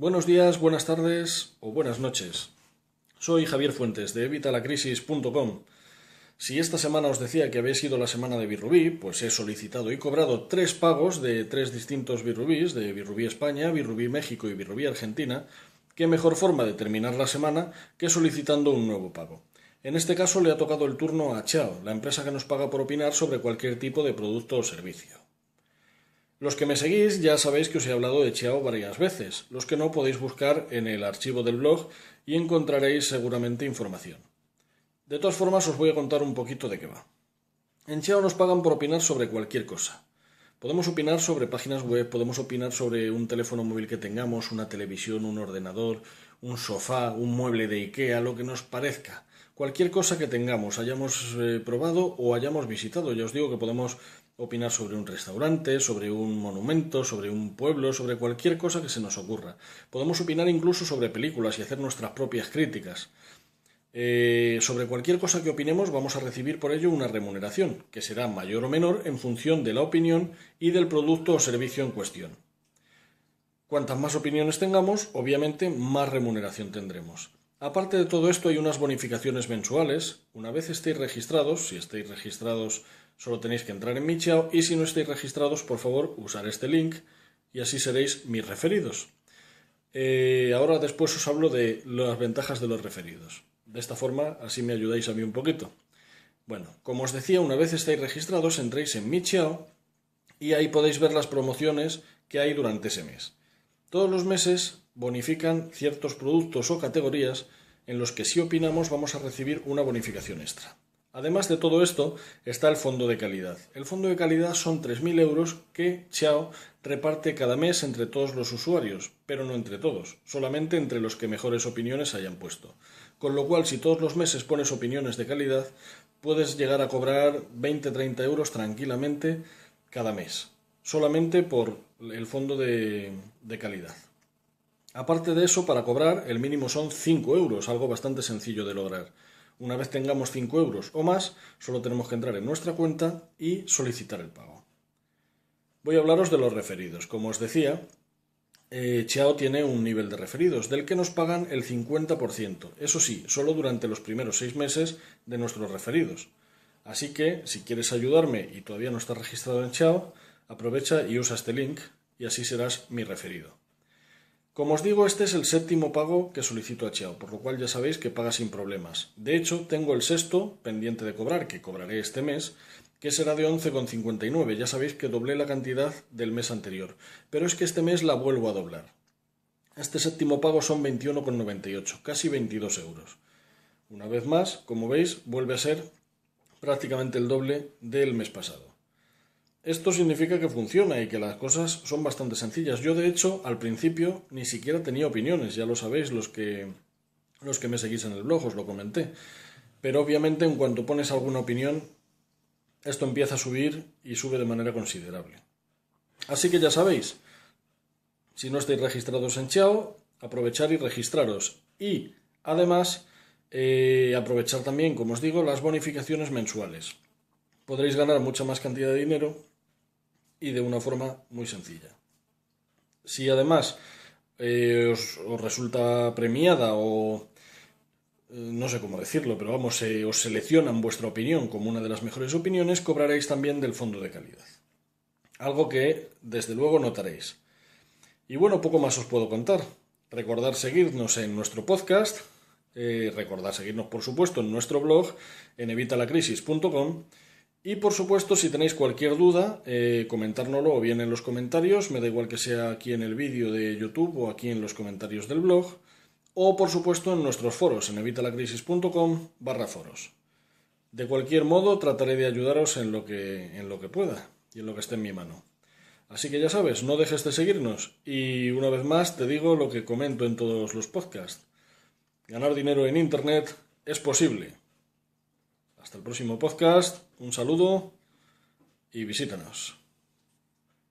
Buenos días, buenas tardes o buenas noches. Soy Javier Fuentes de evitalacrisis.com. Si esta semana os decía que habéis sido la semana de Birrubí, pues he solicitado y cobrado tres pagos de tres distintos Birrubís, de Birrubí España, Birrubí México y Birrubí Argentina. ¿Qué mejor forma de terminar la semana que solicitando un nuevo pago? En este caso le ha tocado el turno a Chao, la empresa que nos paga por opinar sobre cualquier tipo de producto o servicio. Los que me seguís ya sabéis que os he hablado de Chiao varias veces, los que no podéis buscar en el archivo del blog y encontraréis seguramente información. De todas formas os voy a contar un poquito de qué va. En Chiao nos pagan por opinar sobre cualquier cosa. Podemos opinar sobre páginas web, podemos opinar sobre un teléfono móvil que tengamos, una televisión, un ordenador, un sofá, un mueble de Ikea, lo que nos parezca. Cualquier cosa que tengamos, hayamos eh, probado o hayamos visitado. Ya os digo que podemos opinar sobre un restaurante, sobre un monumento, sobre un pueblo, sobre cualquier cosa que se nos ocurra. Podemos opinar incluso sobre películas y hacer nuestras propias críticas. Eh, sobre cualquier cosa que opinemos vamos a recibir por ello una remuneración, que será mayor o menor en función de la opinión y del producto o servicio en cuestión. Cuantas más opiniones tengamos, obviamente más remuneración tendremos. Aparte de todo esto hay unas bonificaciones mensuales. Una vez estéis registrados, si estáis registrados Solo tenéis que entrar en mi chao y si no estáis registrados, por favor, usar este link y así seréis mis referidos. Eh, ahora después os hablo de las ventajas de los referidos. De esta forma, así me ayudáis a mí un poquito. Bueno, como os decía, una vez estáis registrados, entréis en mi chao y ahí podéis ver las promociones que hay durante ese mes. Todos los meses bonifican ciertos productos o categorías en los que si opinamos vamos a recibir una bonificación extra. Además de todo esto está el fondo de calidad. El fondo de calidad son 3.000 euros que Xiao reparte cada mes entre todos los usuarios, pero no entre todos, solamente entre los que mejores opiniones hayan puesto. Con lo cual, si todos los meses pones opiniones de calidad, puedes llegar a cobrar 20-30 euros tranquilamente cada mes, solamente por el fondo de, de calidad. Aparte de eso, para cobrar, el mínimo son 5 euros, algo bastante sencillo de lograr. Una vez tengamos 5 euros o más, solo tenemos que entrar en nuestra cuenta y solicitar el pago. Voy a hablaros de los referidos. Como os decía, eh, tiene un nivel de referidos, del que nos pagan el 50%. Eso sí, solo durante los primeros 6 meses de nuestros referidos. Así que, si quieres ayudarme y todavía no estás registrado en Chao, aprovecha y usa este link y así serás mi referido. Como os digo, este es el séptimo pago que solicito a Chiao, por lo cual ya sabéis que paga sin problemas. De hecho, tengo el sexto pendiente de cobrar, que cobraré este mes, que será de 11,59. Ya sabéis que doblé la cantidad del mes anterior, pero es que este mes la vuelvo a doblar. Este séptimo pago son 21,98, casi 22 euros. Una vez más, como veis, vuelve a ser prácticamente el doble del mes pasado. Esto significa que funciona y que las cosas son bastante sencillas. Yo, de hecho, al principio ni siquiera tenía opiniones, ya lo sabéis los que, los que me seguís en el blog, os lo comenté. Pero obviamente en cuanto pones alguna opinión, esto empieza a subir y sube de manera considerable. Así que ya sabéis, si no estáis registrados en Chao, aprovechar y registraros. Y además, eh, aprovechar también, como os digo, las bonificaciones mensuales. Podréis ganar mucha más cantidad de dinero y de una forma muy sencilla. Si además eh, os, resulta premiada o eh, no sé cómo decirlo, pero vamos, os seleccionan vuestra opinión como una de las mejores opiniones, cobraréis también del fondo de calidad. Algo que desde luego notaréis. Y bueno, poco más os puedo contar. Recordar seguirnos en nuestro podcast, eh, recordar seguirnos por supuesto en nuestro blog en evitalacrisis.com y por supuesto, si tenéis cualquier duda, eh, comentárnoslo o bien en los comentarios, me da igual que sea aquí en el vídeo de YouTube o aquí en los comentarios del blog, o por supuesto en nuestros foros en evitalacrisis.com barra foros. De cualquier modo, trataré de ayudaros en lo, que, en lo que pueda y en lo que esté en mi mano. Así que ya sabes, no dejes de seguirnos y una vez más te digo lo que comento en todos los podcasts. Ganar dinero en Internet es posible. Hasta el próximo podcast, un saludo y visítanos.